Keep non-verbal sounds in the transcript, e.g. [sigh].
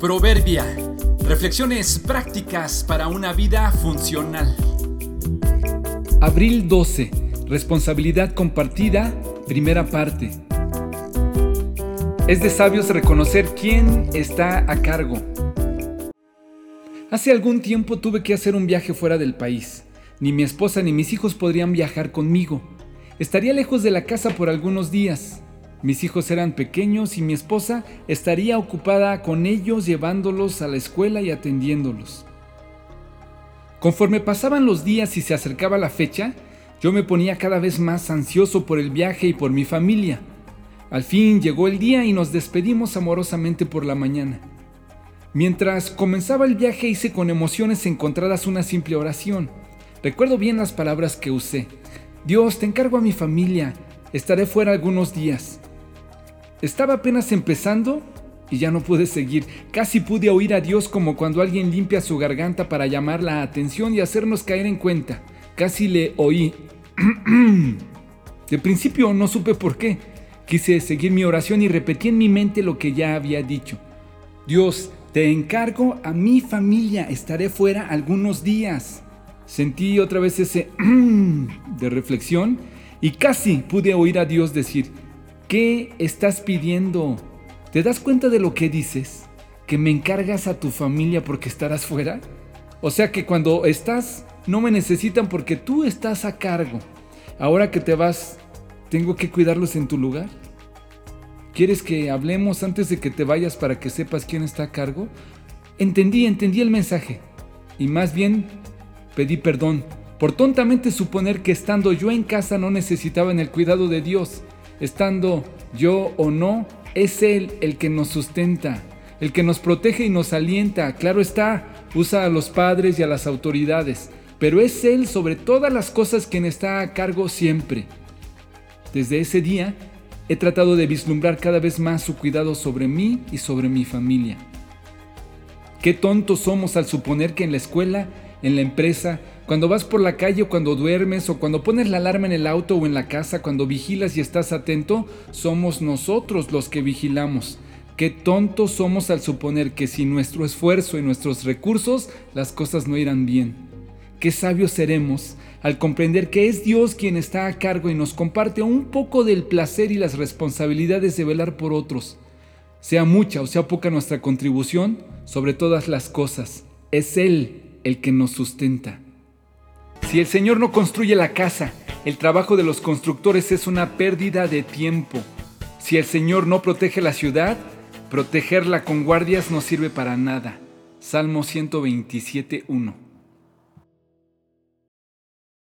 Proverbia. Reflexiones prácticas para una vida funcional. Abril 12. Responsabilidad compartida. Primera parte. Es de sabios reconocer quién está a cargo. Hace algún tiempo tuve que hacer un viaje fuera del país. Ni mi esposa ni mis hijos podrían viajar conmigo. Estaría lejos de la casa por algunos días. Mis hijos eran pequeños y mi esposa estaría ocupada con ellos llevándolos a la escuela y atendiéndolos. Conforme pasaban los días y se acercaba la fecha, yo me ponía cada vez más ansioso por el viaje y por mi familia. Al fin llegó el día y nos despedimos amorosamente por la mañana. Mientras comenzaba el viaje hice con emociones encontradas una simple oración. Recuerdo bien las palabras que usé. Dios, te encargo a mi familia. Estaré fuera algunos días. Estaba apenas empezando y ya no pude seguir. Casi pude oír a Dios como cuando alguien limpia su garganta para llamar la atención y hacernos caer en cuenta. Casi le oí. [clears throat] De principio no supe por qué. Quise seguir mi oración y repetí en mi mente lo que ya había dicho. Dios, te encargo a mi familia, estaré fuera algunos días. Sentí otra vez ese [clears throat] de reflexión y casi pude oír a Dios decir, ¿Qué estás pidiendo? ¿Te das cuenta de lo que dices? ¿Que me encargas a tu familia porque estarás fuera? O sea que cuando estás, no me necesitan porque tú estás a cargo. Ahora que te vas, ¿tengo que cuidarlos en tu lugar? ¿Quieres que hablemos antes de que te vayas para que sepas quién está a cargo? Entendí, entendí el mensaje. Y más bien, pedí perdón por tontamente suponer que estando yo en casa no necesitaban el cuidado de Dios estando yo o no, es Él el que nos sustenta, el que nos protege y nos alienta. Claro está, usa a los padres y a las autoridades, pero es Él sobre todas las cosas quien está a cargo siempre. Desde ese día, he tratado de vislumbrar cada vez más su cuidado sobre mí y sobre mi familia. Qué tontos somos al suponer que en la escuela, en la empresa, cuando vas por la calle o cuando duermes o cuando pones la alarma en el auto o en la casa, cuando vigilas y estás atento, somos nosotros los que vigilamos. Qué tontos somos al suponer que sin nuestro esfuerzo y nuestros recursos las cosas no irán bien. Qué sabios seremos al comprender que es Dios quien está a cargo y nos comparte un poco del placer y las responsabilidades de velar por otros. Sea mucha o sea poca nuestra contribución, sobre todas las cosas, es Él el que nos sustenta. Si el Señor no construye la casa, el trabajo de los constructores es una pérdida de tiempo. Si el Señor no protege la ciudad, protegerla con guardias no sirve para nada. Salmo 127.1